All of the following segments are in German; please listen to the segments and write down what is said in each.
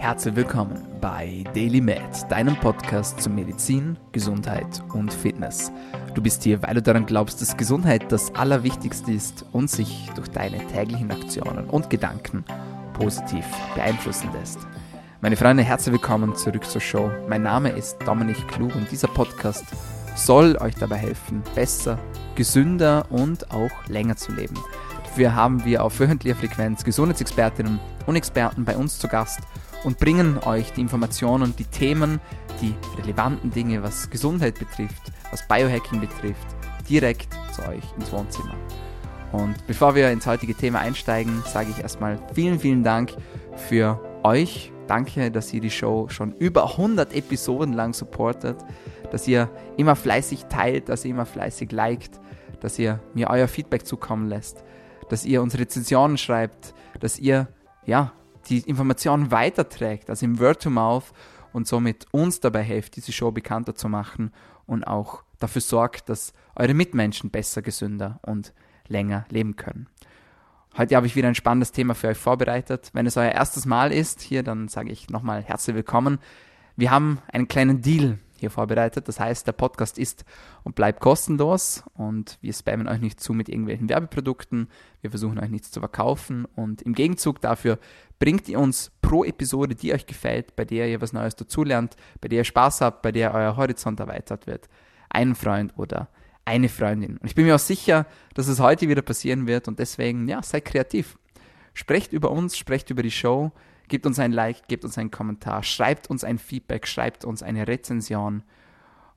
Herzlich willkommen bei Daily Med, deinem Podcast zu Medizin, Gesundheit und Fitness. Du bist hier, weil du daran glaubst, dass Gesundheit das Allerwichtigste ist und sich durch deine täglichen Aktionen und Gedanken positiv beeinflussen lässt. Meine Freunde, herzlich willkommen zurück zur Show. Mein Name ist Dominik Klug und dieser Podcast soll euch dabei helfen, besser, gesünder und auch länger zu leben. Dafür haben wir auf wöchentlicher Frequenz Gesundheitsexpertinnen und Experten bei uns zu Gast und bringen euch die Informationen, die Themen, die relevanten Dinge, was Gesundheit betrifft, was Biohacking betrifft, direkt zu euch ins Wohnzimmer. Und bevor wir ins heutige Thema einsteigen, sage ich erstmal vielen, vielen Dank für euch. Danke, dass ihr die Show schon über 100 Episoden lang supportet, dass ihr immer fleißig teilt, dass ihr immer fleißig liked, dass ihr mir euer Feedback zukommen lässt, dass ihr uns Rezensionen schreibt, dass ihr ja die Informationen weiterträgt, also im Word to Mouth und somit uns dabei hilft, diese Show bekannter zu machen und auch dafür sorgt, dass eure Mitmenschen besser, gesünder und länger leben können. Heute habe ich wieder ein spannendes Thema für euch vorbereitet. Wenn es euer erstes Mal ist hier, dann sage ich nochmal herzlich willkommen. Wir haben einen kleinen Deal hier vorbereitet. Das heißt, der Podcast ist und bleibt kostenlos und wir spammen euch nicht zu mit irgendwelchen Werbeprodukten. Wir versuchen euch nichts zu verkaufen und im Gegenzug dafür bringt ihr uns pro Episode, die euch gefällt, bei der ihr was Neues dazulernt, bei der ihr Spaß habt, bei der euer Horizont erweitert wird, einen Freund oder eine Freundin. Und ich bin mir auch sicher, dass es heute wieder passieren wird und deswegen, ja, seid kreativ. Sprecht über uns, sprecht über die Show, gebt uns ein Like, gebt uns einen Kommentar, schreibt uns ein Feedback, schreibt uns eine Rezension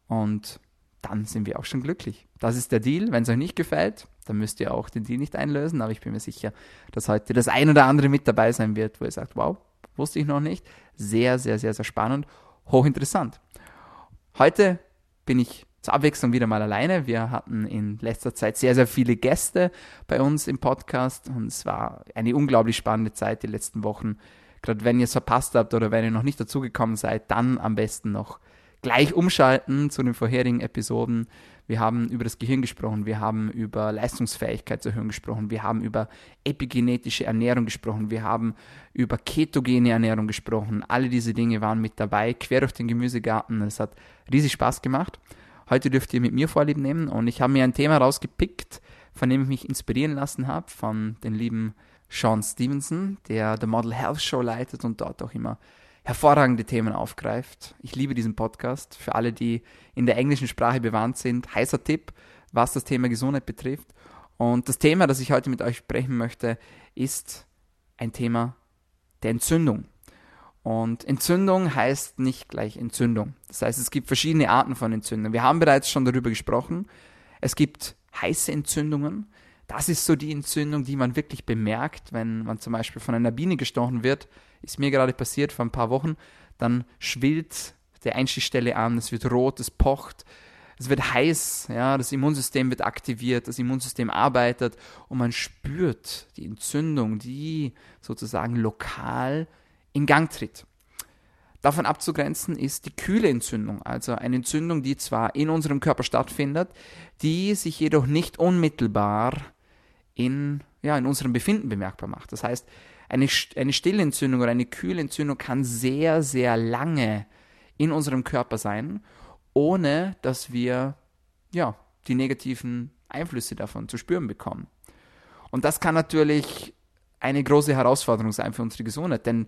und dann sind wir auch schon glücklich. Das ist der Deal. Wenn es euch nicht gefällt, dann müsst ihr auch den Deal nicht einlösen, aber ich bin mir sicher, dass heute das ein oder andere mit dabei sein wird, wo ihr sagt, wow, wusste ich noch nicht. Sehr, sehr, sehr, sehr spannend, hochinteressant. Heute bin ich zur Abwechslung wieder mal alleine. Wir hatten in letzter Zeit sehr, sehr viele Gäste bei uns im Podcast und es war eine unglaublich spannende Zeit die letzten Wochen. Gerade wenn ihr es verpasst habt oder wenn ihr noch nicht dazugekommen seid, dann am besten noch gleich umschalten zu den vorherigen Episoden. Wir haben über das Gehirn gesprochen, wir haben über Leistungsfähigkeit zu hören gesprochen, wir haben über epigenetische Ernährung gesprochen, wir haben über ketogene Ernährung gesprochen. Alle diese Dinge waren mit dabei, quer durch den Gemüsegarten. Es hat riesig Spaß gemacht. Heute dürft ihr mit mir Vorlieb nehmen und ich habe mir ein Thema rausgepickt, von dem ich mich inspirieren lassen habe, von den lieben Sean Stevenson, der The Model Health Show leitet und dort auch immer hervorragende Themen aufgreift. Ich liebe diesen Podcast. Für alle, die in der englischen Sprache bewandt sind, heißer Tipp, was das Thema Gesundheit betrifft. Und das Thema, das ich heute mit euch sprechen möchte, ist ein Thema der Entzündung. Und Entzündung heißt nicht gleich Entzündung. Das heißt, es gibt verschiedene Arten von Entzündung. Wir haben bereits schon darüber gesprochen. Es gibt heiße Entzündungen. Das ist so die Entzündung, die man wirklich bemerkt, wenn man zum Beispiel von einer Biene gestochen wird. Ist mir gerade passiert vor ein paar Wochen. Dann schwillt der Einstichstelle an, es wird rot, es pocht, es wird heiß, ja, das Immunsystem wird aktiviert, das Immunsystem arbeitet und man spürt die Entzündung, die sozusagen lokal in Gang tritt. Davon abzugrenzen ist die kühle Entzündung, also eine Entzündung, die zwar in unserem Körper stattfindet, die sich jedoch nicht unmittelbar in, ja, in unserem Befinden bemerkbar macht. Das heißt, eine, eine stille Entzündung oder eine kühle Entzündung kann sehr, sehr lange in unserem Körper sein, ohne dass wir ja, die negativen Einflüsse davon zu spüren bekommen. Und das kann natürlich eine große Herausforderung sein für unsere Gesundheit, denn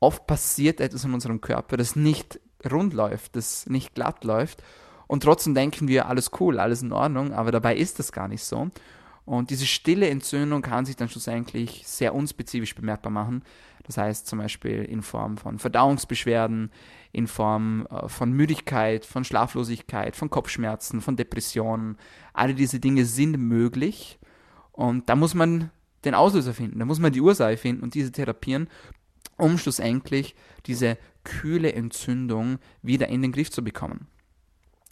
oft passiert etwas in unserem Körper, das nicht rund läuft, das nicht glatt läuft. Und trotzdem denken wir, alles cool, alles in Ordnung, aber dabei ist das gar nicht so. Und diese stille Entzündung kann sich dann schlussendlich sehr unspezifisch bemerkbar machen. Das heißt zum Beispiel in Form von Verdauungsbeschwerden, in Form äh, von Müdigkeit, von Schlaflosigkeit, von Kopfschmerzen, von Depressionen. Alle diese Dinge sind möglich. Und da muss man den Auslöser finden, da muss man die Ursache finden und diese therapieren um schlussendlich diese kühle Entzündung wieder in den Griff zu bekommen.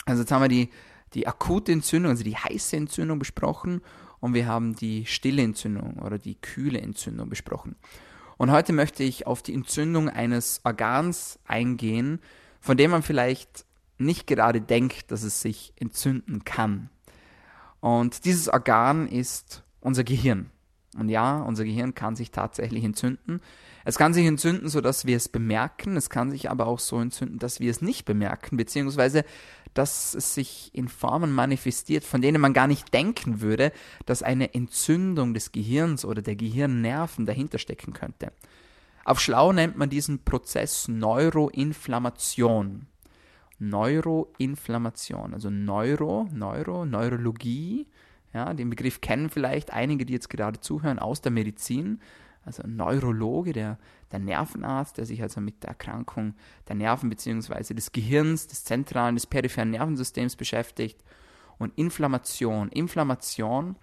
Also jetzt haben wir die, die akute Entzündung, also die heiße Entzündung besprochen und wir haben die stille Entzündung oder die kühle Entzündung besprochen. Und heute möchte ich auf die Entzündung eines Organs eingehen, von dem man vielleicht nicht gerade denkt, dass es sich entzünden kann. Und dieses Organ ist unser Gehirn. Und ja, unser Gehirn kann sich tatsächlich entzünden. Es kann sich entzünden, sodass wir es bemerken. Es kann sich aber auch so entzünden, dass wir es nicht bemerken, beziehungsweise dass es sich in Formen manifestiert, von denen man gar nicht denken würde, dass eine Entzündung des Gehirns oder der Gehirnnerven dahinter stecken könnte. Auf Schlau nennt man diesen Prozess Neuroinflammation. Neuroinflammation, also Neuro, Neuro, Neurologie. Ja, den Begriff kennen vielleicht einige, die jetzt gerade zuhören, aus der Medizin. Also ein Neurologe, der, der Nervenarzt, der sich also mit der Erkrankung der Nerven bzw. des Gehirns, des zentralen, des peripheren Nervensystems beschäftigt. Und Inflammation. Inflammation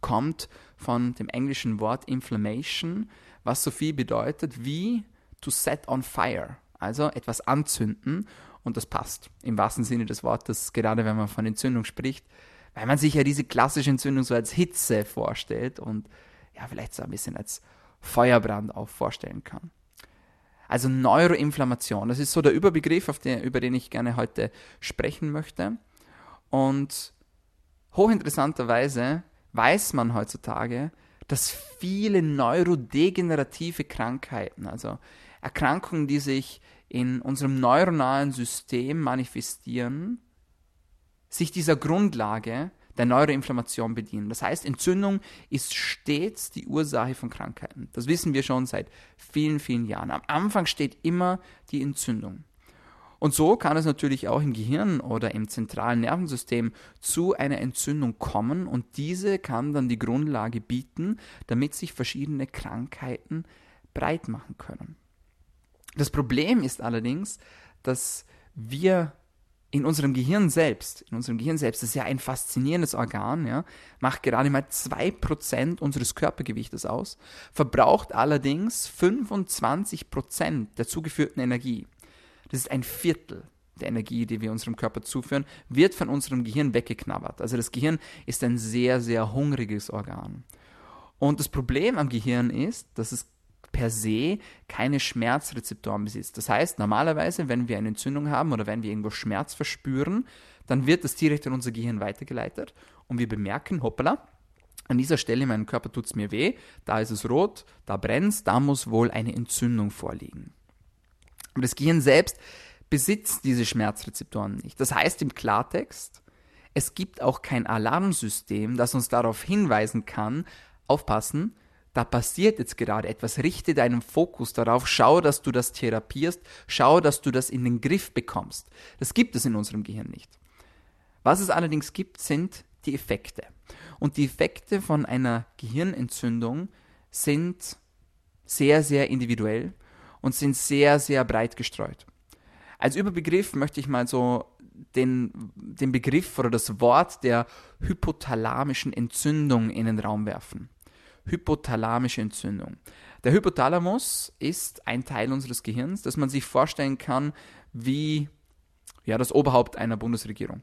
kommt von dem englischen Wort Inflammation, was so viel bedeutet wie to set on fire, also etwas anzünden und das passt im wahrsten Sinne des Wortes, gerade wenn man von Entzündung spricht, weil man sich ja diese klassische Entzündung so als Hitze vorstellt und ja, vielleicht so ein bisschen als Feuerbrand auch vorstellen kann. Also Neuroinflammation, das ist so der Überbegriff, den, über den ich gerne heute sprechen möchte. Und hochinteressanterweise weiß man heutzutage, dass viele neurodegenerative Krankheiten, also Erkrankungen, die sich in unserem neuronalen System manifestieren, sich dieser Grundlage der Neuroinflammation bedienen. Das heißt, Entzündung ist stets die Ursache von Krankheiten. Das wissen wir schon seit vielen, vielen Jahren. Am Anfang steht immer die Entzündung. Und so kann es natürlich auch im Gehirn oder im zentralen Nervensystem zu einer Entzündung kommen und diese kann dann die Grundlage bieten, damit sich verschiedene Krankheiten breit machen können. Das Problem ist allerdings, dass wir in unserem Gehirn selbst, in unserem Gehirn selbst, das ist ja ein faszinierendes Organ, ja, macht gerade mal 2% unseres Körpergewichtes aus, verbraucht allerdings 25% der zugeführten Energie. Das ist ein Viertel der Energie, die wir unserem Körper zuführen, wird von unserem Gehirn weggeknabbert. Also das Gehirn ist ein sehr, sehr hungriges Organ. Und das Problem am Gehirn ist, dass es per se keine Schmerzrezeptoren besitzt. Das heißt, normalerweise, wenn wir eine Entzündung haben oder wenn wir irgendwo Schmerz verspüren, dann wird das direkt in unser Gehirn weitergeleitet und wir bemerken, hoppala, an dieser Stelle in meinem Körper tut es mir weh, da ist es rot, da brennt es, da muss wohl eine Entzündung vorliegen. Aber das Gehirn selbst besitzt diese Schmerzrezeptoren nicht. Das heißt im Klartext, es gibt auch kein Alarmsystem, das uns darauf hinweisen kann, aufpassen, da passiert jetzt gerade etwas, richte deinen Fokus darauf, schau, dass du das therapierst, schau, dass du das in den Griff bekommst. Das gibt es in unserem Gehirn nicht. Was es allerdings gibt, sind die Effekte. Und die Effekte von einer Gehirnentzündung sind sehr, sehr individuell und sind sehr, sehr breit gestreut. Als Überbegriff möchte ich mal so den, den Begriff oder das Wort der hypothalamischen Entzündung in den Raum werfen hypothalamische Entzündung. Der Hypothalamus ist ein Teil unseres Gehirns, das man sich vorstellen kann wie ja, das Oberhaupt einer Bundesregierung.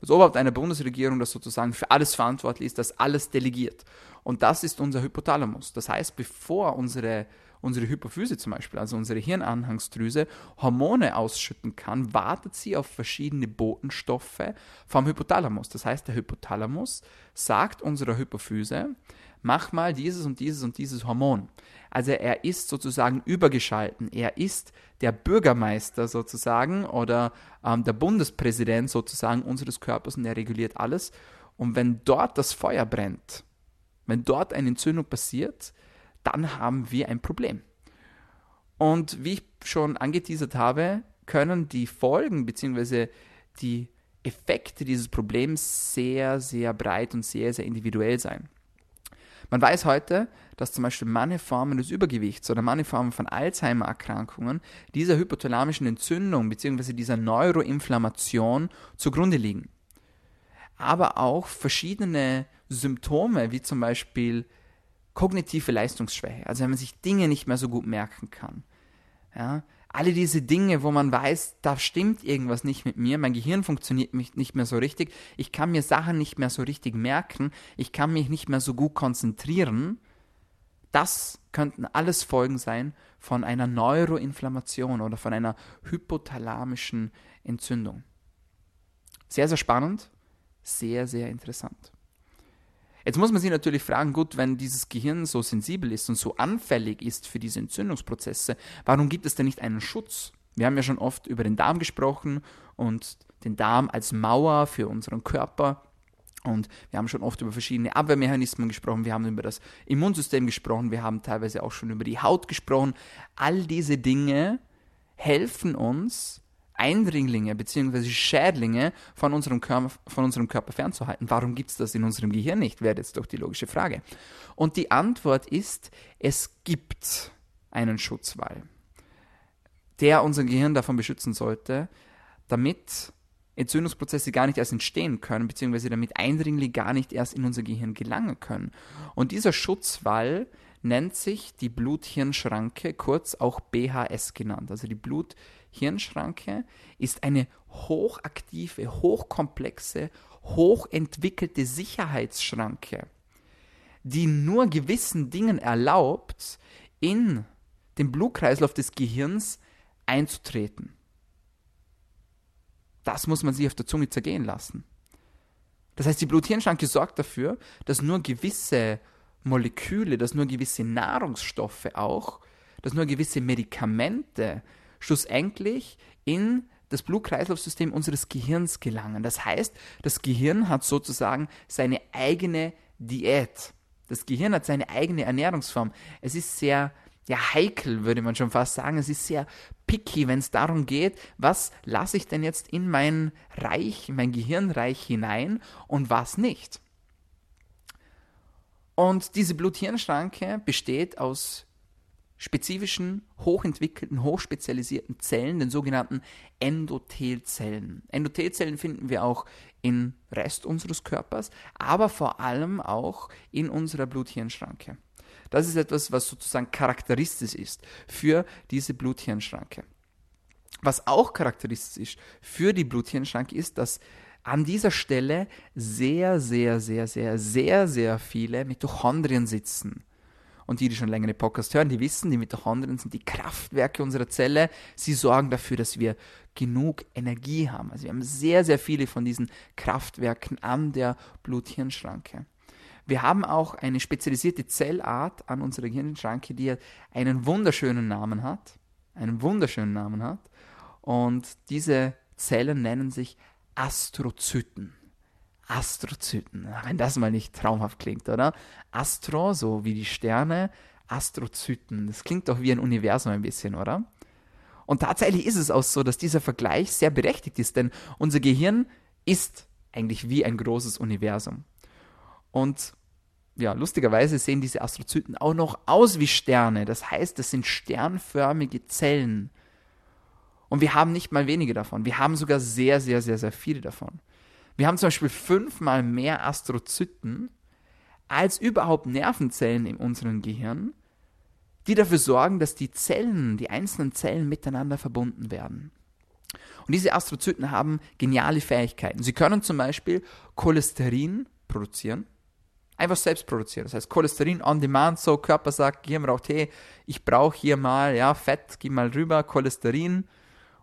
Das Oberhaupt einer Bundesregierung, das sozusagen für alles verantwortlich ist, das alles delegiert. Und das ist unser Hypothalamus. Das heißt, bevor unsere, unsere Hypophyse zum Beispiel, also unsere Hirnanhangsdrüse, Hormone ausschütten kann, wartet sie auf verschiedene Botenstoffe vom Hypothalamus. Das heißt, der Hypothalamus sagt unserer Hypophyse, mach mal dieses und dieses und dieses Hormon. Also er ist sozusagen übergeschalten. Er ist der Bürgermeister sozusagen oder ähm, der Bundespräsident sozusagen unseres Körpers und er reguliert alles. Und wenn dort das Feuer brennt, wenn dort eine Entzündung passiert, dann haben wir ein Problem. Und wie ich schon angeteasert habe, können die Folgen bzw. die Effekte dieses Problems sehr, sehr breit und sehr, sehr individuell sein. Man weiß heute, dass zum Beispiel manche Formen des Übergewichts oder manche Formen von Alzheimer-Erkrankungen dieser hypothalamischen Entzündung bzw. dieser Neuroinflammation zugrunde liegen. Aber auch verschiedene Symptome, wie zum Beispiel kognitive Leistungsschwäche, also wenn man sich Dinge nicht mehr so gut merken kann. Ja, alle diese Dinge, wo man weiß, da stimmt irgendwas nicht mit mir, mein Gehirn funktioniert nicht mehr so richtig, ich kann mir Sachen nicht mehr so richtig merken, ich kann mich nicht mehr so gut konzentrieren, das könnten alles Folgen sein von einer Neuroinflammation oder von einer hypothalamischen Entzündung. Sehr, sehr spannend, sehr, sehr interessant. Jetzt muss man sich natürlich fragen, gut, wenn dieses Gehirn so sensibel ist und so anfällig ist für diese Entzündungsprozesse, warum gibt es denn nicht einen Schutz? Wir haben ja schon oft über den Darm gesprochen und den Darm als Mauer für unseren Körper. Und wir haben schon oft über verschiedene Abwehrmechanismen gesprochen, wir haben über das Immunsystem gesprochen, wir haben teilweise auch schon über die Haut gesprochen. All diese Dinge helfen uns, Eindringlinge bzw. Schädlinge von unserem, Körper, von unserem Körper fernzuhalten. Warum gibt es das in unserem Gehirn nicht, wäre jetzt doch die logische Frage. Und die Antwort ist, es gibt einen Schutzwall, der unser Gehirn davon beschützen sollte, damit Entzündungsprozesse gar nicht erst entstehen können, beziehungsweise damit Eindringlinge gar nicht erst in unser Gehirn gelangen können. Und dieser Schutzwall nennt sich die Blut-Hirn-Schranke, kurz auch BHS genannt. Also die Blut-Hirn-Schranke ist eine hochaktive, hochkomplexe, hochentwickelte Sicherheitsschranke, die nur gewissen Dingen erlaubt, in den Blutkreislauf des Gehirns einzutreten. Das muss man sich auf der Zunge zergehen lassen. Das heißt, die Blut-Hirn-Schranke sorgt dafür, dass nur gewisse Moleküle, dass nur gewisse Nahrungsstoffe auch, dass nur gewisse Medikamente schlussendlich in das Blutkreislaufsystem unseres Gehirns gelangen. Das heißt, das Gehirn hat sozusagen seine eigene Diät. Das Gehirn hat seine eigene Ernährungsform. Es ist sehr ja, heikel, würde man schon fast sagen. Es ist sehr picky, wenn es darum geht, was lasse ich denn jetzt in mein Reich, in mein Gehirnreich hinein und was nicht. Und diese Blut-Hirn-Schranke besteht aus spezifischen, hochentwickelten, hochspezialisierten Zellen, den sogenannten Endothelzellen. Endothelzellen finden wir auch im Rest unseres Körpers, aber vor allem auch in unserer Blut-Hirn-Schranke. Das ist etwas, was sozusagen charakteristisch ist für diese Blut-Hirn-Schranke. Was auch charakteristisch für die Blut-Hirn-Schranke ist, dass an dieser Stelle sehr, sehr, sehr, sehr, sehr, sehr viele Mitochondrien sitzen. Und die, die schon länger den Podcast hören, die wissen, die Mitochondrien sind die Kraftwerke unserer Zelle. Sie sorgen dafür, dass wir genug Energie haben. Also wir haben sehr, sehr viele von diesen Kraftwerken an der Blut-Hirn-Schranke. Wir haben auch eine spezialisierte Zellart an unserer Gehirnschranke, die einen wunderschönen Namen hat. Einen wunderschönen Namen hat. Und diese Zellen nennen sich Astrozyten. Astrozyten, wenn das mal nicht traumhaft klingt, oder? Astro, so wie die Sterne, Astrozyten. Das klingt doch wie ein Universum ein bisschen, oder? Und tatsächlich ist es auch so, dass dieser Vergleich sehr berechtigt ist, denn unser Gehirn ist eigentlich wie ein großes Universum. Und ja, lustigerweise sehen diese Astrozyten auch noch aus wie Sterne. Das heißt, das sind sternförmige Zellen. Und wir haben nicht mal wenige davon. Wir haben sogar sehr, sehr, sehr, sehr viele davon. Wir haben zum Beispiel fünfmal mehr Astrozyten als überhaupt Nervenzellen in unserem Gehirn, die dafür sorgen, dass die Zellen, die einzelnen Zellen miteinander verbunden werden. Und diese Astrozyten haben geniale Fähigkeiten. Sie können zum Beispiel Cholesterin produzieren, einfach selbst produzieren. Das heißt, Cholesterin on demand, so Körper sagt, Gehirn braucht, hey, ich brauche hier mal, ja, Fett, geh mal rüber, Cholesterin,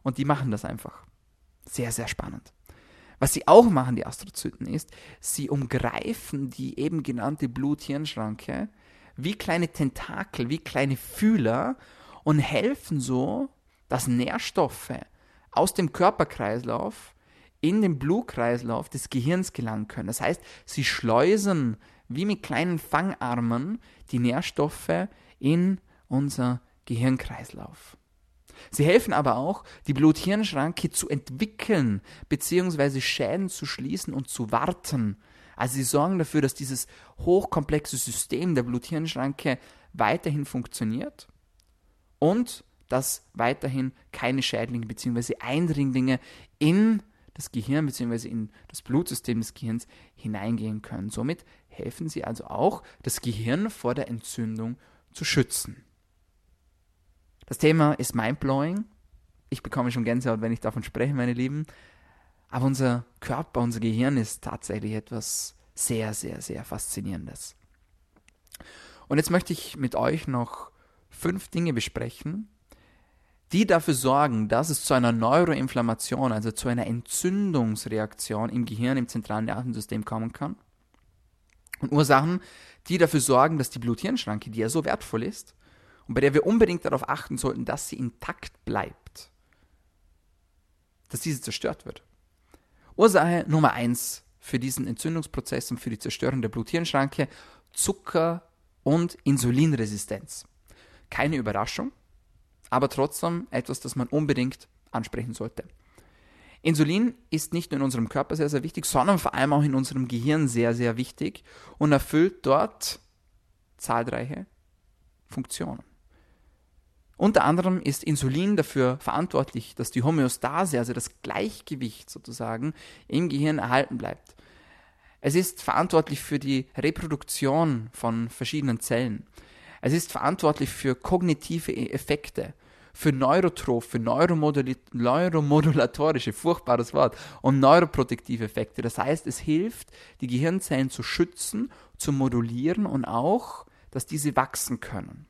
und die machen das einfach. Sehr, sehr spannend. Was sie auch machen, die Astrozyten, ist, sie umgreifen die eben genannte Blut-Hirn-Schranke wie kleine Tentakel, wie kleine Fühler und helfen so, dass Nährstoffe aus dem Körperkreislauf in den Blutkreislauf des Gehirns gelangen können. Das heißt, sie schleusen wie mit kleinen Fangarmen die Nährstoffe in unser Gehirnkreislauf. Sie helfen aber auch, die Blut-Hirn-Schranke zu entwickeln, beziehungsweise Schäden zu schließen und zu warten. Also sie sorgen dafür, dass dieses hochkomplexe System der Blut-Hirn-Schranke weiterhin funktioniert und dass weiterhin keine Schädlinge bzw. Eindringlinge in das Gehirn bzw. in das Blutsystem des Gehirns hineingehen können. Somit helfen sie also auch, das Gehirn vor der Entzündung zu schützen. Das Thema ist mindblowing. Ich bekomme schon Gänsehaut, wenn ich davon spreche, meine Lieben. Aber unser Körper, unser Gehirn ist tatsächlich etwas sehr, sehr, sehr Faszinierendes. Und jetzt möchte ich mit euch noch fünf Dinge besprechen, die dafür sorgen, dass es zu einer Neuroinflammation, also zu einer Entzündungsreaktion im Gehirn, im zentralen Nervensystem kommen kann. Und Ursachen, die dafür sorgen, dass die Blut-Hirn-Schranke, die ja so wertvoll ist und bei der wir unbedingt darauf achten sollten, dass sie intakt bleibt, dass diese zerstört wird. Ursache Nummer eins für diesen Entzündungsprozess und für die Zerstörung der Blut-Hirn-Schranke Zucker- und Insulinresistenz. Keine Überraschung, aber trotzdem etwas, das man unbedingt ansprechen sollte. Insulin ist nicht nur in unserem Körper sehr, sehr wichtig, sondern vor allem auch in unserem Gehirn sehr, sehr wichtig und erfüllt dort zahlreiche Funktionen. Unter anderem ist Insulin dafür verantwortlich, dass die Homöostase, also das Gleichgewicht sozusagen, im Gehirn erhalten bleibt. Es ist verantwortlich für die Reproduktion von verschiedenen Zellen. Es ist verantwortlich für kognitive Effekte, für Neurotrophe, neuromodulatorische, furchtbares Wort, und neuroprotektive Effekte. Das heißt, es hilft, die Gehirnzellen zu schützen, zu modulieren und auch, dass diese wachsen können.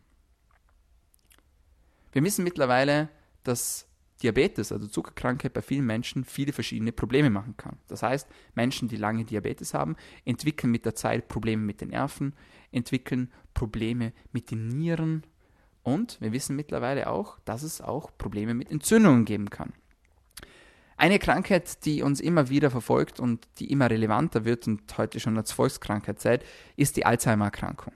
Wir wissen mittlerweile, dass Diabetes, also Zuckerkrankheit, bei vielen Menschen viele verschiedene Probleme machen kann. Das heißt, Menschen, die lange Diabetes haben, entwickeln mit der Zeit Probleme mit den Nerven, entwickeln Probleme mit den Nieren, und wir wissen mittlerweile auch, dass es auch Probleme mit Entzündungen geben kann. Eine Krankheit, die uns immer wieder verfolgt und die immer relevanter wird und heute schon als Volkskrankheit zählt, ist die Alzheimer-Erkrankung.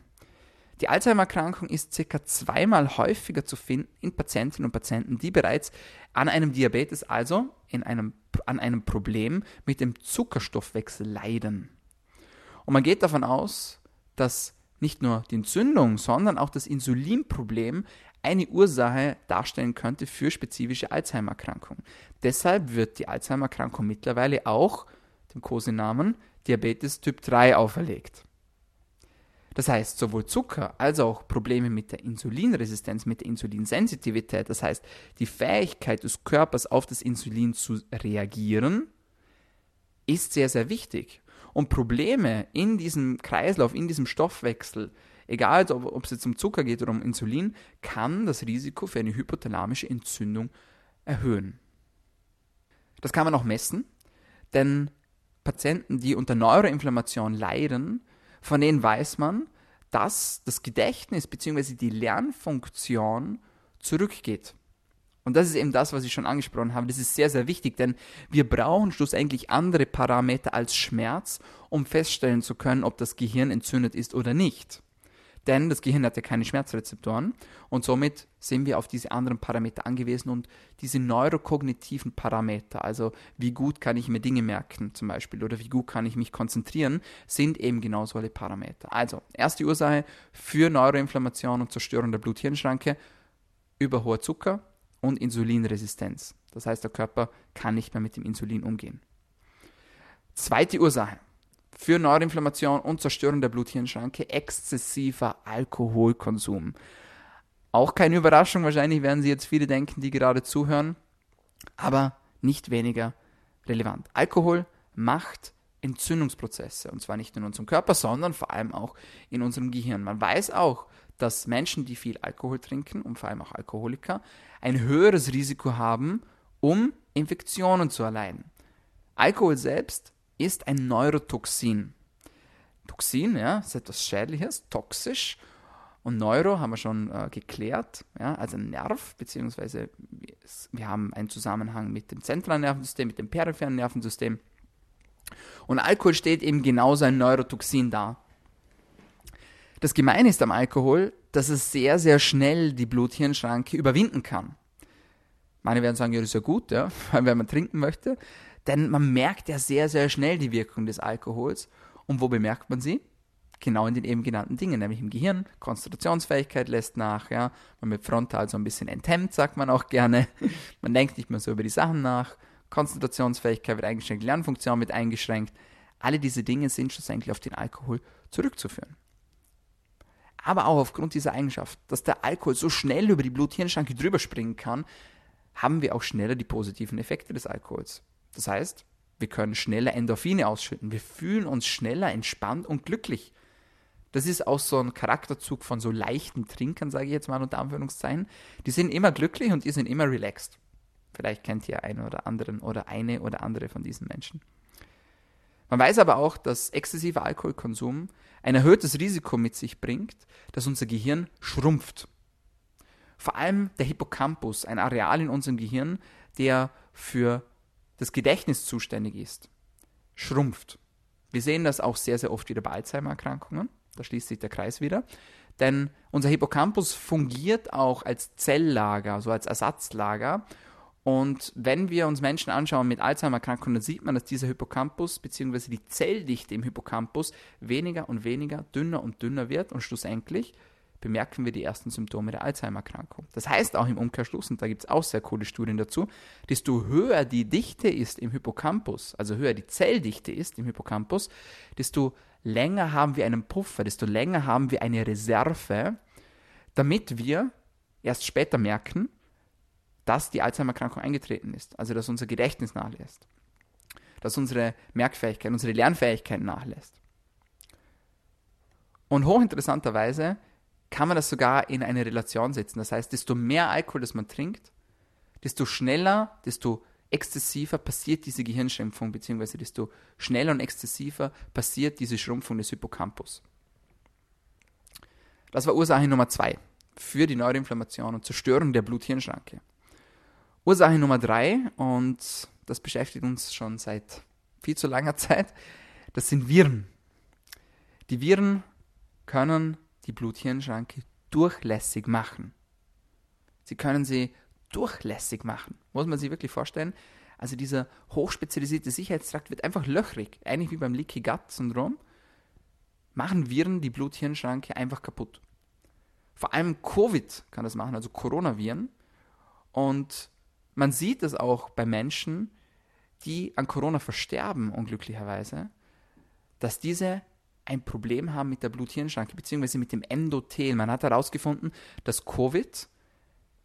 Die Alzheimer-Erkrankung ist circa zweimal häufiger zu finden in Patientinnen und Patienten, die bereits an einem Diabetes, also in einem, an einem Problem mit dem Zuckerstoffwechsel leiden. Und man geht davon aus, dass nicht nur die Entzündung, sondern auch das Insulinproblem eine Ursache darstellen könnte für spezifische Alzheimer-Erkrankungen. Deshalb wird die Alzheimer-Erkrankung mittlerweile auch dem Kosenamen Diabetes Typ 3 auferlegt. Das heißt, sowohl Zucker als auch Probleme mit der Insulinresistenz, mit der Insulinsensitivität, das heißt die Fähigkeit des Körpers auf das Insulin zu reagieren, ist sehr, sehr wichtig. Und Probleme in diesem Kreislauf, in diesem Stoffwechsel, egal ob, es jetzt um Zucker geht oder um Insulin, kann das Risiko für eine hypothalamische Entzündung erhöhen. Das kann man auch messen, denn Patienten, die unter Neuroinflammation leiden, von denen weiß man, dass das Gedächtnis bzw. die Lernfunktion zurückgeht. Und das ist eben das, was ich schon angesprochen habe. Das ist sehr, sehr wichtig, denn wir brauchen schlussendlich andere Parameter als Schmerz, um feststellen zu können, ob das Gehirn entzündet ist oder nicht. Denn das Gehirn hat ja keine Schmerzrezeptoren und somit sind wir auf diese anderen Parameter angewiesen und diese neurokognitiven Parameter, also wie gut kann ich mir Dinge merken zum Beispiel oder wie gut kann ich mich konzentrieren, sind eben genau solche Parameter. Also, erste Ursache für Neuroinflammation und Zerstörung der Blut-Hirn-Schranke, Zucker, und Insulinresistenz. Das heißt, der Körper kann nicht mehr mit dem Insulin umgehen. Zweite Ursache für Neuroinflammation und Zerstörung der Blut-Hirn-Schranke exzessiver Alkoholkonsum. Auch keine Überraschung, wahrscheinlich werden Sie jetzt viele denken, die gerade zuhören, aber nicht weniger relevant. Alkohol macht Entzündungsprozesse und zwar nicht nur in unserem Körper, sondern vor allem auch in unserem Gehirn. Man weiß auch, dass Menschen, die viel Alkohol trinken und vor allem auch Alkoholiker, ein höheres Risiko haben, um Infektionen zu erleiden. Alkohol selbst ist ein Neurotoxin. Toxin, ja, ist etwas Schädliches, toxisch. Und Neuro haben wir schon äh, geklärt, ja, also Nerv, beziehungsweise wir haben einen Zusammenhang mit dem zentralen Nervensystem, mit dem peripheren Nervensystem. Und Alkohol steht eben genauso ein Neurotoxin dar. Das Gemeine ist am Alkohol, dass es sehr, sehr schnell die Blut-Hirn-Schranke überwinden kann. Manche werden sagen, ja, das ist ja gut, ja, wenn man trinken möchte. Denn man merkt ja sehr, sehr schnell die Wirkung des Alkohols. Und wo bemerkt man sie? Genau in den eben genannten Dingen, nämlich im Gehirn. Konzentrationsfähigkeit lässt nach, ja. Man wird frontal so ein bisschen enthemmt, sagt man auch gerne. Man denkt nicht mehr so über die Sachen nach. Konzentrationsfähigkeit wird eingeschränkt, Lernfunktion wird eingeschränkt. Alle diese Dinge sind schlussendlich auf den Alkohol zurückzuführen aber auch aufgrund dieser Eigenschaft, dass der Alkohol so schnell über die Blut-Hirn-Schranke drüber springen kann, haben wir auch schneller die positiven Effekte des Alkohols. Das heißt, wir können schneller Endorphine ausschütten, wir fühlen uns schneller entspannt und glücklich. Das ist auch so ein Charakterzug von so leichten Trinkern, sage ich jetzt mal unter Anführungszeichen. Die sind immer glücklich und die sind immer relaxed. Vielleicht kennt ihr einen oder anderen oder eine oder andere von diesen Menschen. Man weiß aber auch, dass exzessiver Alkoholkonsum ein erhöhtes Risiko mit sich bringt, dass unser Gehirn schrumpft. Vor allem der Hippocampus, ein Areal in unserem Gehirn, der für das Gedächtnis zuständig ist, schrumpft. Wir sehen das auch sehr, sehr oft wieder bei Alzheimer-Erkrankungen. Da schließt sich der Kreis wieder. Denn unser Hippocampus fungiert auch als Zelllager, also als Ersatzlager. Und wenn wir uns Menschen anschauen mit Alzheimer-Erkrankungen, dann sieht man, dass dieser Hippocampus bzw. die Zelldichte im Hippocampus weniger und weniger, dünner und dünner wird und schlussendlich bemerken wir die ersten Symptome der Alzheimer-Erkrankung. Das heißt auch im Umkehrschluss, und da gibt es auch sehr coole Studien dazu, desto höher die Dichte ist im Hippocampus, also höher die Zelldichte ist im Hippocampus, desto länger haben wir einen Puffer, desto länger haben wir eine Reserve, damit wir erst später merken, dass die Alzheimer-Erkrankung eingetreten ist, also dass unser Gedächtnis nachlässt, dass unsere Merkfähigkeit, unsere Lernfähigkeit nachlässt. Und hochinteressanterweise kann man das sogar in eine Relation setzen. Das heißt, desto mehr Alkohol, das man trinkt, desto schneller, desto exzessiver passiert diese Gehirnschrumpfung, beziehungsweise desto schneller und exzessiver passiert diese Schrumpfung des Hippocampus. Das war Ursache Nummer zwei für die Neuroinflammation und Zerstörung der Blut-Hirn-Schranke. Ursache Nummer drei, und das beschäftigt uns schon seit viel zu langer Zeit, das sind Viren. Die Viren können die Blut-Hirn-Schranke durchlässig machen. Sie können sie durchlässig machen. Muss man sich wirklich vorstellen. Also dieser hochspezialisierte Sicherheitstrakt wird einfach löchrig, eigentlich wie beim Leaky Gut Syndrom. Machen Viren die Blut-Hirn-Schranke einfach kaputt. Vor allem Covid kann das machen, also Coronaviren. Und man sieht es auch bei Menschen, die an Corona versterben, unglücklicherweise, dass diese ein Problem haben mit der Blut-Hirn-Schranke, beziehungsweise mit dem Endothel. Man hat herausgefunden, dass Covid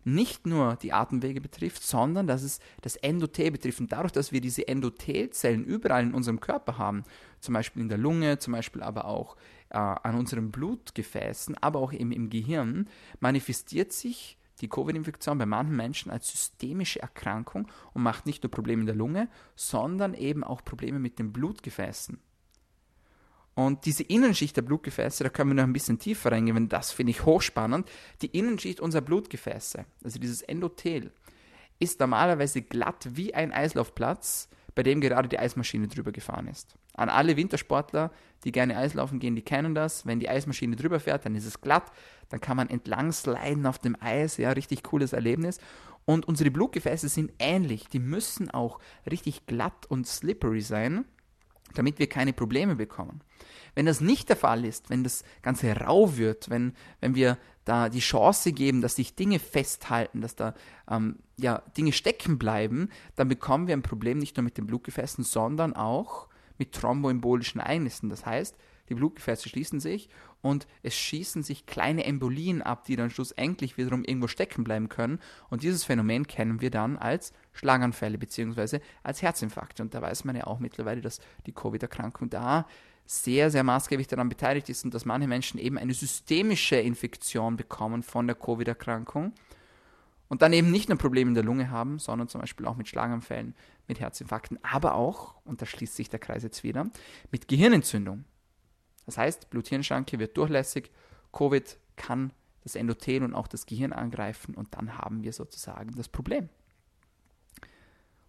nicht nur die Atemwege betrifft, sondern dass es das Endothel betrifft. Und dadurch, dass wir diese Endothelzellen überall in unserem Körper haben, zum Beispiel in der Lunge, zum Beispiel aber auch äh, an unseren Blutgefäßen, aber auch eben im Gehirn, manifestiert sich die Covid-Infektion bei manchen Menschen als systemische Erkrankung und macht nicht nur Probleme in der Lunge, sondern eben auch Probleme mit den Blutgefäßen. Und diese Innenschicht der Blutgefäße, da können wir noch ein bisschen tiefer reingehen, das finde ich hochspannend. Die Innenschicht unserer Blutgefäße, also dieses Endothel, ist normalerweise glatt wie ein Eislaufplatz, bei dem gerade die Eismaschine drüber gefahren ist. An alle Wintersportler, die gerne Eislaufen gehen, die kennen das. Wenn die Eismaschine drüber fährt, dann ist es glatt, dann kann man entlang sliden auf dem Eis, ja, richtig cooles Erlebnis. Und unsere Blutgefäße sind ähnlich, die müssen auch richtig glatt und slippery sein damit wir keine Probleme bekommen. Wenn das nicht der Fall ist, wenn das Ganze rau wird, wenn, wenn wir da die Chance geben, dass sich Dinge festhalten, dass da ähm, ja, Dinge stecken bleiben, dann bekommen wir ein Problem nicht nur mit den Blutgefäßen, sondern auch mit thromboembolischen Ereignissen. Das heißt, die Blutgefäße schließen sich und es schießen sich kleine Embolien ab, die dann schlussendlich wiederum irgendwo stecken bleiben können. Und dieses Phänomen kennen wir dann als Schlaganfälle bzw. als Herzinfarkte. Und da weiß man ja auch mittlerweile, dass die Covid-Erkrankung da sehr, sehr maßgeblich daran beteiligt ist und dass manche Menschen eben eine systemische Infektion bekommen von der Covid-Erkrankung und dann eben nicht nur Probleme in der Lunge haben, sondern zum Beispiel auch mit Schlaganfällen, mit Herzinfarkten, aber auch, und da schließt sich der Kreis jetzt wieder, mit Gehirnentzündung. Das heißt, Blut-Hirn-Schranke wird durchlässig, Covid kann das Endothel und auch das Gehirn angreifen und dann haben wir sozusagen das Problem.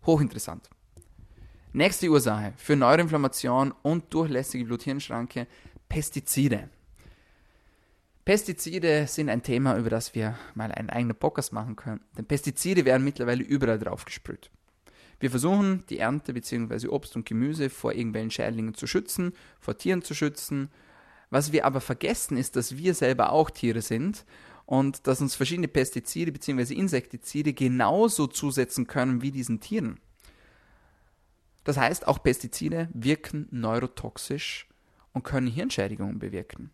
Hochinteressant. Nächste Ursache für Neuroinflammation und durchlässige Blut-Hirn-Schranke, Pestizide. Pestizide sind ein Thema, über das wir mal einen eigenen Podcast machen können. Denn Pestizide werden mittlerweile überall drauf gesprüht. Wir versuchen, die Ernte bzw. Obst und Gemüse vor irgendwelchen Schädlingen zu schützen, vor Tieren zu schützen. Was wir aber vergessen, ist, dass wir selber auch Tiere sind und dass uns verschiedene Pestizide bzw. Insektizide genauso zusetzen können wie diesen Tieren. Das heißt, auch Pestizide wirken neurotoxisch und können Hirnschädigungen bewirken.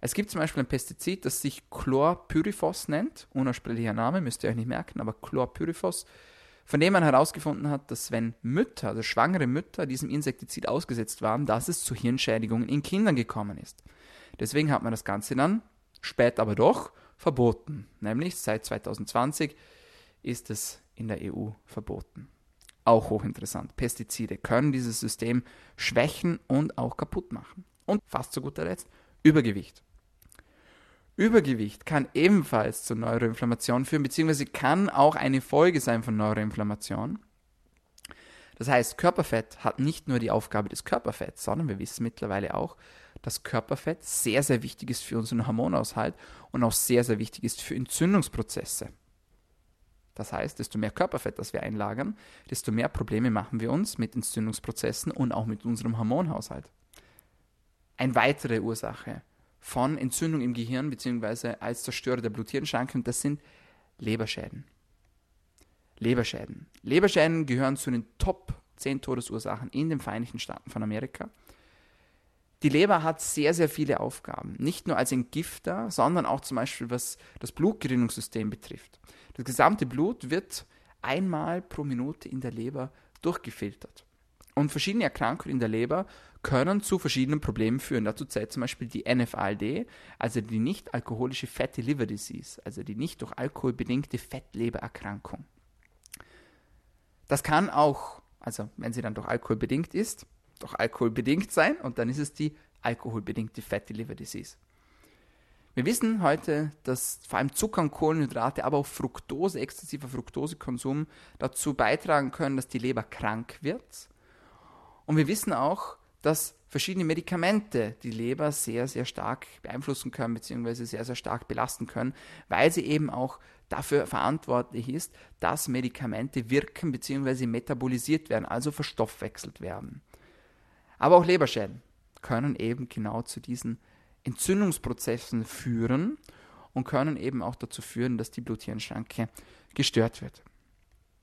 Es gibt zum Beispiel ein Pestizid, das sich Chlorpyrifos nennt, unaussprechlicher Name, müsst ihr euch nicht merken, aber Chlorpyrifos von dem man herausgefunden hat, dass wenn Mütter, also schwangere Mütter, diesem Insektizid ausgesetzt waren, dass es zu Hirnschädigungen in Kindern gekommen ist. Deswegen hat man das Ganze dann, spät aber doch, verboten. Nämlich seit 2020 ist es in der EU verboten. auch hochinteressant. Pestizide können dieses System schwächen und auch kaputt machen. Und fast zu guter Letzt Übergewicht. Übergewicht kann ebenfalls zu Neuroinflammation führen, beziehungsweise kann auch eine Folge sein von Neuroinflammation. Das heißt, Körperfett hat nicht nur die Aufgabe des Körperfetts, sondern wir wissen mittlerweile auch, dass Körperfett sehr, sehr wichtig ist für unseren Hormonaushalt und auch sehr, sehr wichtig ist für Entzündungsprozesse. Das heißt, desto mehr Körperfett, das wir einlagern, desto mehr Probleme machen wir uns mit Entzündungsprozessen und auch mit unserem Hormonhaushalt. Eine weitere Ursache von Entzündung im Gehirn bzw. als Zerstörer der Blut-Hirn-Schranke und das sind Leberschäden. Leberschäden. Leberschäden gehören zu den Top 10 Todesursachen in den Vereinigten Staaten von Amerika. Die Leber hat sehr, sehr viele Aufgaben. Nicht nur als Entgifter, sondern auch zum Beispiel was das Blutgerinnungssystem betrifft. Das gesamte Blut wird einmal pro Minute in der Leber durchgefiltert. Und verschiedene Erkrankungen in der Leber können zu verschiedenen Problemen führen. Dazu zählt zum Beispiel die NFALD, also die nicht-alkoholische Fatty Liver Disease, also die nicht durch Alkohol bedingte Fettlebererkrankung. Das kann auch, also wenn sie dann durch Alkohol bedingt ist, durch Alkohol bedingt sein und dann ist es die alkoholbedingte Fatty Liver Disease. Wir wissen heute, dass vor allem Zucker und Kohlenhydrate, aber auch Fructose, exzessiver Fructosekonsum dazu beitragen können, dass die Leber krank wird. Und wir wissen auch, dass verschiedene Medikamente die Leber sehr, sehr stark beeinflussen können, beziehungsweise sehr, sehr stark belasten können, weil sie eben auch dafür verantwortlich ist, dass Medikamente wirken bzw. metabolisiert werden, also verstoffwechselt werden. Aber auch Leberschäden können eben genau zu diesen Entzündungsprozessen führen und können eben auch dazu führen, dass die Bluthirnschranke gestört wird.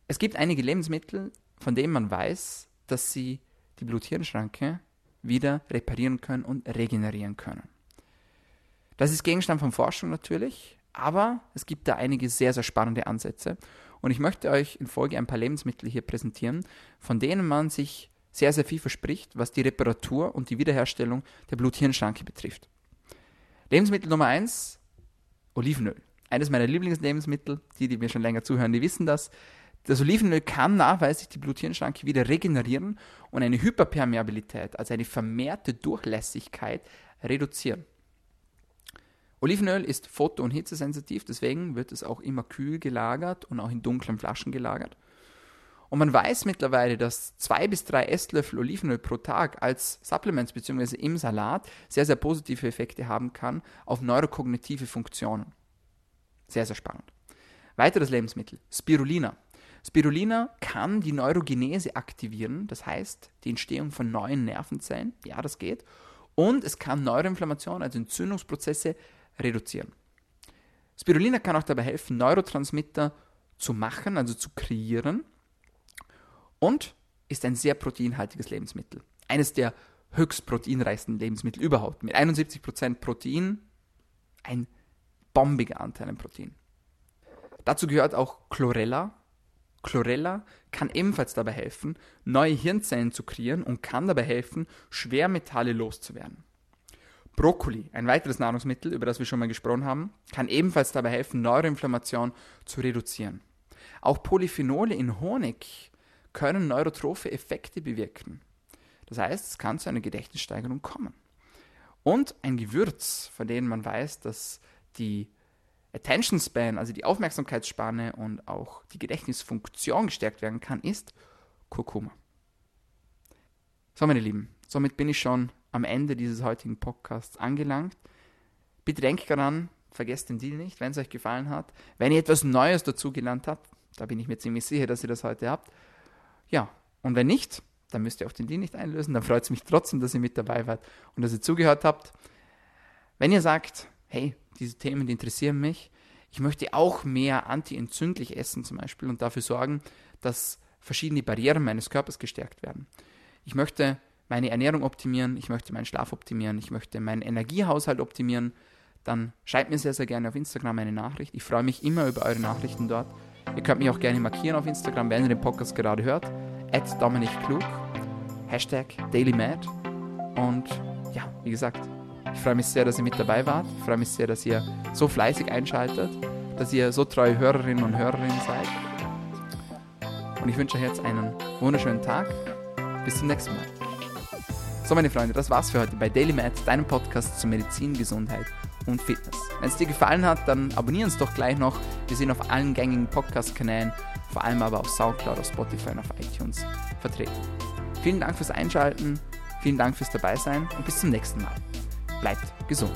Es gibt einige Lebensmittel, von denen man weiß, dass sie die Bluthirnschranke wieder reparieren können und regenerieren können. Das ist Gegenstand von Forschung natürlich, aber es gibt da einige sehr, sehr spannende Ansätze. Und ich möchte euch in Folge ein paar Lebensmittel hier präsentieren, von denen man sich sehr, sehr viel verspricht, was die Reparatur und die Wiederherstellung der Blut-Hirn-Schranke betrifft. Lebensmittel Nummer 1, Olivenöl. Eines meiner Lieblingslebensmittel, die, die mir schon länger zuhören, die wissen das. Das Olivenöl kann nachweislich die Blut-Hirn-Schranke wieder regenerieren und eine Hyperpermeabilität, also eine vermehrte Durchlässigkeit, reduzieren. Olivenöl ist foto- und hitzesensitiv, deswegen wird es auch immer kühl gelagert und auch in dunklen Flaschen gelagert. Und man weiß mittlerweile, dass zwei bis drei Esslöffel Olivenöl pro Tag als Supplements bzw. im Salat sehr, sehr positive Effekte haben kann auf neurokognitive Funktionen. Sehr, sehr spannend. Weiteres Lebensmittel, Spirulina. Spirulina kann die Neurogenese aktivieren, das heißt die Entstehung von neuen Nervenzellen. Ja, das geht. Und es kann Neuroinflammation, also Entzündungsprozesse, reduzieren. Spirulina kann auch dabei helfen, Neurotransmitter zu machen, also zu kreieren und ist ein sehr proteinhaltiges Lebensmittel. Eines der höchst proteinreichsten Lebensmittel überhaupt. Mit 71% Protein, ein bombiger Anteil an Protein. Dazu gehört auch Chlorella. Chlorella kann ebenfalls dabei helfen, neue Hirnzellen zu kreieren und kann dabei helfen, Schwermetalle loszuwerden. Brokkoli, ein weiteres Nahrungsmittel, über das wir schon mal gesprochen haben, kann ebenfalls dabei helfen, Neuroinflammation zu reduzieren. Auch Polyphenole in Honig können neurotrophe Effekte bewirken. Das heißt, es kann zu einer Gedächtnissteigerung kommen. Und ein Gewürz, von dem man weiß, dass die Attention Span, also die Aufmerksamkeitsspanne und auch die Gedächtnisfunktion gestärkt werden kann, ist Kurkuma. So, meine Lieben, somit bin ich schon am Ende dieses heutigen Podcasts angelangt. Bitte denkt daran, vergesst den Deal nicht, wenn es euch gefallen hat. Wenn ihr etwas Neues dazugelernt habt, da bin ich mir ziemlich sicher, dass ihr das heute habt, ja, und wenn nicht, dann müsst ihr auch den Deal nicht einlösen. Dann freut es mich trotzdem, dass ihr mit dabei wart und dass ihr zugehört habt. Wenn ihr sagt, hey, diese Themen die interessieren mich, ich möchte auch mehr antientzündlich essen zum Beispiel und dafür sorgen, dass verschiedene Barrieren meines Körpers gestärkt werden. Ich möchte meine Ernährung optimieren, ich möchte meinen Schlaf optimieren, ich möchte meinen Energiehaushalt optimieren, dann schreibt mir sehr, sehr gerne auf Instagram eine Nachricht. Ich freue mich immer über eure Nachrichten dort. Ihr könnt mich auch gerne markieren auf Instagram, wenn ihr den Podcast gerade hört. At Dominik Klug, Hashtag DailyMad. Und ja, wie gesagt, ich freue mich sehr, dass ihr mit dabei wart. Ich freue mich sehr, dass ihr so fleißig einschaltet, dass ihr so treue Hörerinnen und Hörerinnen seid. Und ich wünsche euch jetzt einen wunderschönen Tag. Bis zum nächsten Mal. So, meine Freunde, das war's für heute bei Daily Med, deinem Podcast zu Medizin, Gesundheit und Fitness. Wenn es dir gefallen hat, dann abonnieren uns doch gleich noch. Wir sind auf allen gängigen Podcast-Kanälen, vor allem aber auf Soundcloud, auf Spotify und auf iTunes vertreten. Vielen Dank fürs Einschalten, vielen Dank fürs Dabeisein und bis zum nächsten Mal. Bleibt gesund.